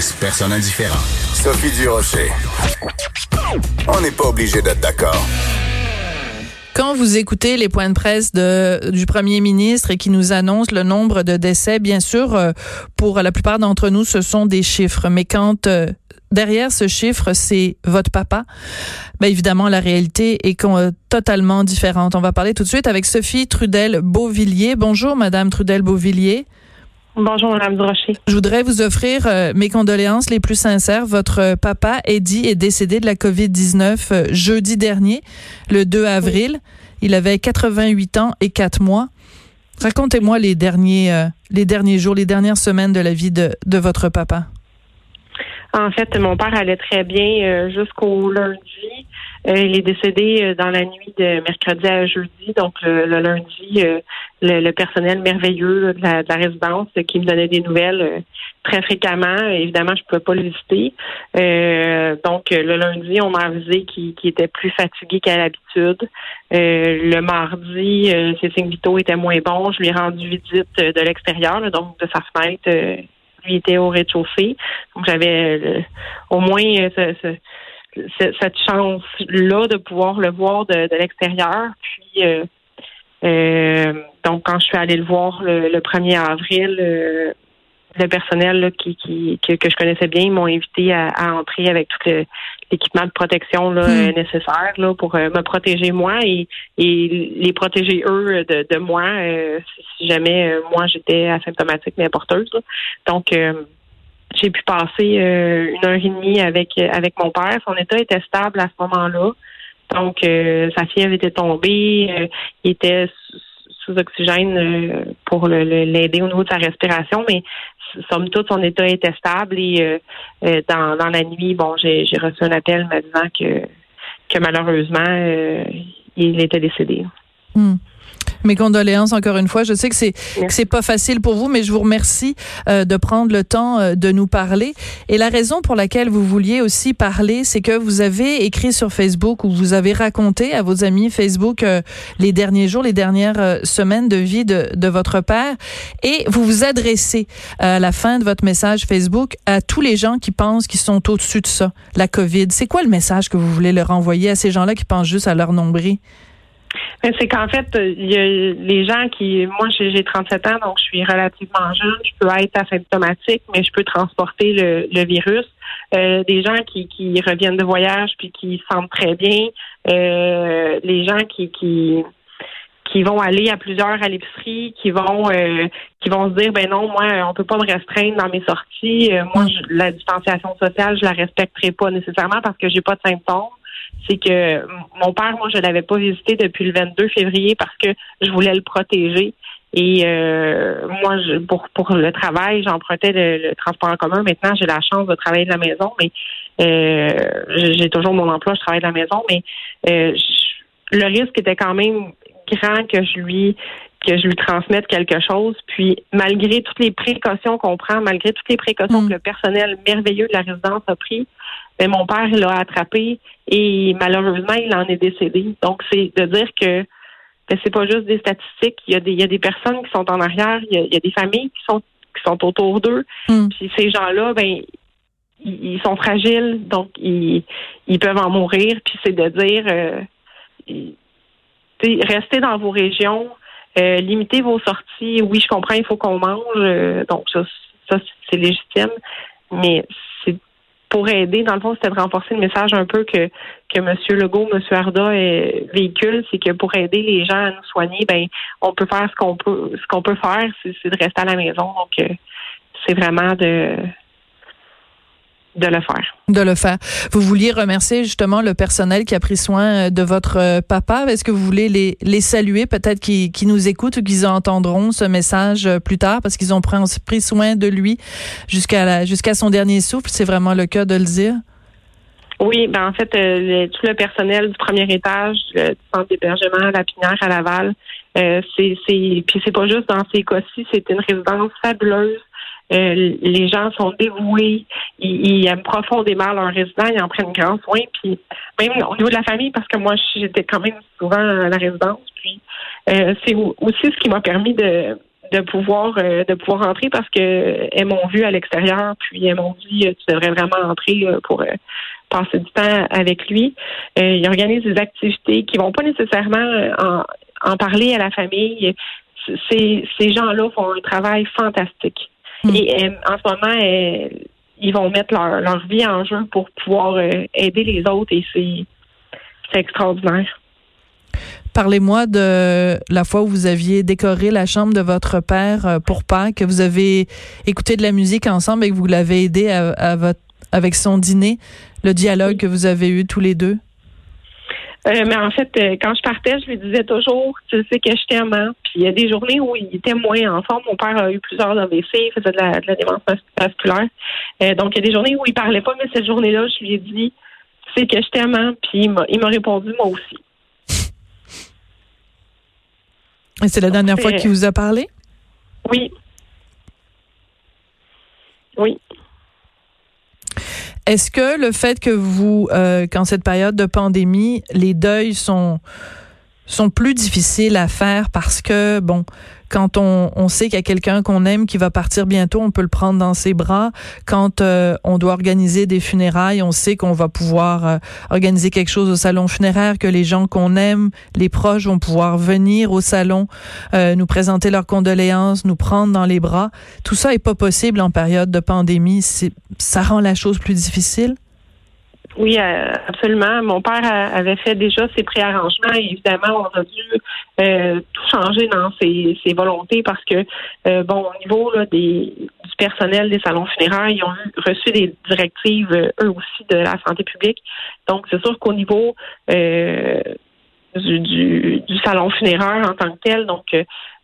Laisse personne indifférent. Sophie Durocher. On n'est pas obligé d'être d'accord. Quand vous écoutez les points de presse de, du premier ministre et qui nous annonce le nombre de décès, bien sûr, euh, pour la plupart d'entre nous, ce sont des chiffres. Mais quand euh, derrière ce chiffre, c'est votre papa, ben évidemment, la réalité est con- totalement différente. On va parler tout de suite avec Sophie Trudel-Beauvillier. Bonjour, Madame Trudel-Beauvillier. Bonjour, Madame Durocher. Je voudrais vous offrir euh, mes condoléances les plus sincères. Votre euh, papa, Eddie, est décédé de la COVID-19 euh, jeudi dernier, le 2 avril. Il avait 88 ans et 4 mois. Racontez-moi les derniers, euh, les derniers jours, les dernières semaines de la vie de, de votre papa. En fait, mon père allait très bien euh, jusqu'au lundi. Euh, il est décédé euh, dans la nuit de mercredi à jeudi. Donc, le, le lundi, le, le personnel merveilleux de, la, de la résidence qui me donnait des nouvelles très fréquemment. Évidemment, je ne pouvais pas le visiter. Euh, donc, le lundi, on m'a avisé qu'il était plus fatigué qu'à l'habitude. Euh, le mardi, euh, ses signes vitaux étaient moins bons. Je lui ai rendu visite de l'extérieur, donc de sa fenêtre. Lui était au rez-de-chaussée. Donc, j'avais euh, au moins euh, ce- ce- ce- cette chance-là de pouvoir le voir de, l'extérieur. Puis, euh, donc, quand je suis allée le voir le, le 1er avril, le personnel qui, que je connaissais bien, ils m'ont invité à, à entrer avec tout le- l'équipement de protection là, Hmm. euh, nécessaire là, pour euh, me protéger moi et, et les protéger eux de, de moi euh, si- jamais euh, moi j'étais asymptomatique mais porteuse. là. Donc, euh, j'ai pu passer euh, une heure et demie avec avec mon père. Son état était stable à ce moment-là. Donc, euh, sa fièvre était tombée. euh, il était sous, sous oxygène euh, pour le- le- l'aider au niveau de sa respiration, mais somme toute, son état était stable. Et euh, euh, dans, dans la nuit, bon, j'ai reçu un appel me disant que, que malheureusement, euh, il était décédé. Hmm. Mes condoléances encore une fois. Je sais que c'est que c'est pas facile pour vous, mais je vous remercie euh, de prendre le temps euh, de nous parler. Et la raison pour laquelle vous vouliez aussi parler, c'est que vous avez écrit sur Facebook ou vous avez raconté à vos amis Facebook euh, les derniers jours, les dernières euh, semaines de vie de, de votre père, et vous vous adressez euh, à la fin de votre message Facebook à tous les gens qui pensent qu'ils sont au-dessus de ça, la COVID. C'est quoi le message que vous voulez leur envoyer à ces gens-là qui pensent juste à leur nombril? Mais C'est qu'en fait, euh, il y a les gens qui, moi j'ai j'ai 37 ans, donc je suis relativement jeune, je peux être asymptomatique, mais je peux transporter le, le virus. Euh, des gens qui, qui reviennent de voyage puis qui se sentent très bien, euh, les gens qui, qui qui vont aller à plusieurs à l'épicerie, qui vont euh, qui vont se dire ben non, moi on peut pas me restreindre dans mes sorties, Euh, moi je- la distanciation sociale je la respecterai pas nécessairement parce que j'ai pas de symptômes c'est que mon père, moi, je l'avais pas visité depuis le 22 février parce que je voulais le protéger. Et euh, moi, je, pour pour le travail, j'empruntais le, le transport en commun. Maintenant, j'ai la chance de travailler de la maison, mais euh, j'ai toujours mon emploi, je travaille de la maison, mais euh, je- le risque était quand même grand que je lui que je lui transmette quelque chose. Puis malgré toutes les précautions qu'on prend, malgré toutes les précautions Mm. que le personnel merveilleux de la résidence a pris, ben, mon père l'a attrapé et malheureusement il en est décédé. Donc c'est de dire que ben, c'est pas juste des statistiques. Il y a des il y a des personnes qui sont en arrière, il y a, il y a des familles qui sont qui sont autour d'eux. Mm. Puis ces gens-là, ben ils, sont fragiles, donc ils, ils peuvent en mourir. Puis c'est de dire euh, restez dans vos régions, euh, limitez vos sorties. Oui, je comprends, il faut qu'on mange, euh, donc ça, ça c'est légitime, mais c'est pour aider. Dans le fond, c'était de renforcer le message un peu que que M. Legault, M. Arda euh, véhicule, c'est que pour aider les gens à nous soigner, ben on peut faire ce qu'on peut ce qu'on peut faire, c'est de rester à la maison. Donc euh, c'est vraiment de de le faire. De le faire. Vous vouliez remercier justement le personnel qui a pris soin euh, de votre euh, papa. Est-ce que vous voulez les, les saluer, peut-être qui, qui nous écoutent ou qu'ils entendront ce message euh, plus tard parce qu'ils ont pris, pris soin de lui jusqu'à jusqu'à son dernier souffle. C'est vraiment le cas de le dire. Oui, ben en fait, tout le personnel du premier étage du centre d'hébergement à la Pinière à Laval, c'est c'est puis c'est pas juste dans ces cas-ci, c'est une résidence fabuleuse euh, les gens sont dévoués, ils, aiment profondément leurs résidents, ils en prennent grand soin. Puis même au niveau de la famille, parce que moi j'étais quand même souvent à la résidence. Puis euh, c'est aussi ce qui m'a permis de de pouvoir euh, de pouvoir rentrer parce que elles m'ont vu à l'extérieur, puis elles m'ont dit tu devrais vraiment entrer pour passer du temps avec lui. ils organisent des activités qui vont pas nécessairement en, en parler à la famille. Ces, ces gens-là font un travail fantastique. Hmm. Et euh, en ce moment, euh, ils vont mettre leur, leur, vie en jeu pour pouvoir euh, aider les autres et c'est extraordinaire. Parlez-moi de la fois où vous aviez décoré la chambre de votre père pour Pâques, que vous avez écouté de la musique ensemble et que vous l'avez aidé à, votre, avec son dîner, le dialogue que vous avez eu tous les deux. Euh, mais en fait, euh, quand je partais, je lui disais toujours, tu sais que je t'aime. Hein. Puis il y a des journées où il était moins en forme. Mon père a eu plusieurs AVC, il faisait de la, de la démence vasculaire. Euh, donc il y a des journées où il parlait pas, mais cette journée-là, je lui ai dit, tu sais que je t'aime. Hein. Puis il m'a répondu, moi aussi. Et c'est la dernière fois qu'il vous a parlé? Oui. Oui. Est-ce que le fait que vous, euh, qu'en cette période de pandémie, les deuils sont sont plus difficiles à faire parce que bon, quand on, on sait qu'il y a quelqu'un qu'on aime qui va partir bientôt, on peut le prendre dans ses bras. Quand euh, on doit organiser des funérailles, on sait qu'on va pouvoir euh, organiser quelque chose au salon funéraire, que les gens qu'on aime, les proches vont pouvoir venir au salon, euh, nous présenter leurs condoléances, nous prendre dans les bras. Tout ça est pas possible en période de pandémie. Ça rend la chose plus difficile. Oui, euh, absolument. Mon père avait fait déjà ses préarrangements et évidemment, on a dû euh, tout changer dans ses, volontés parce que, euh, bon, au niveau là, des, du personnel des salons funéraires, ils ont reçu des directives, eux aussi, de la santé publique. Donc, c'est sûr qu'au niveau du, du, salon funéraire en tant que tel, donc,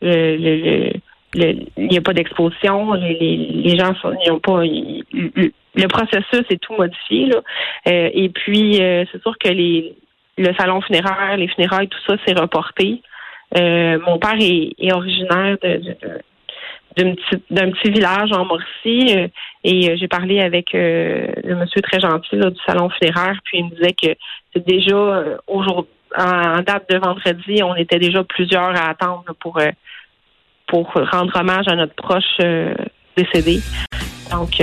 le, il n'y a pas d'exposition, les, les, gens n'ont pas le processus est tout modifié. Euh, et puis euh, c'est sûr que les le salon funéraire, les funérailles, tout ça, c'est reporté. Euh, mon père est, originaire de, d'un petit, village en Mauricie et j'ai parlé avec le monsieur très gentil du salon funéraire puis il me disait que c'est déjà aujourd'hui en date de vendredi on était déjà plusieurs à attendre pour pour rendre hommage à notre proche décédé donc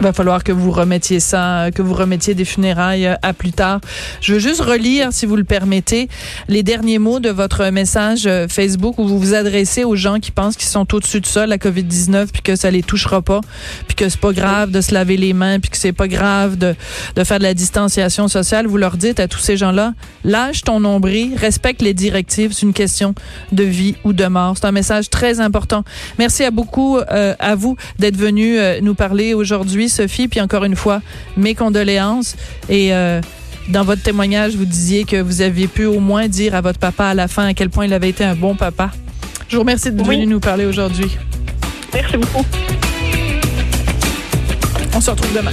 va falloir que vous remettiez ça, que vous remettiez des funérailles euh, à plus tard. Je veux juste relire, si vous le permettez, les derniers mots de votre message euh, Facebook où vous vous adressez aux gens qui pensent qu'ils sont au-dessus de ça, la COVID-19, puis que ça les touchera pas, puis que c'est pas grave de se laver les mains, puis que c'est pas grave de, de faire de la distanciation sociale. Vous leur dites à tous ces gens-là, lâche ton nombril, respecte les directives, c'est une question de vie ou de mort. C'est un message très important. Merci à beaucoup euh, à vous d'être venu nous parler aujourd'hui Sophie. Puis encore une fois, mes condoléances. Et euh, dans votre témoignage, vous disiez que vous aviez pu au moins dire à votre papa à la fin à quel point il avait été un bon papa. Je vous remercie de venir nous parler aujourd'hui. Merci beaucoup. On se retrouve demain.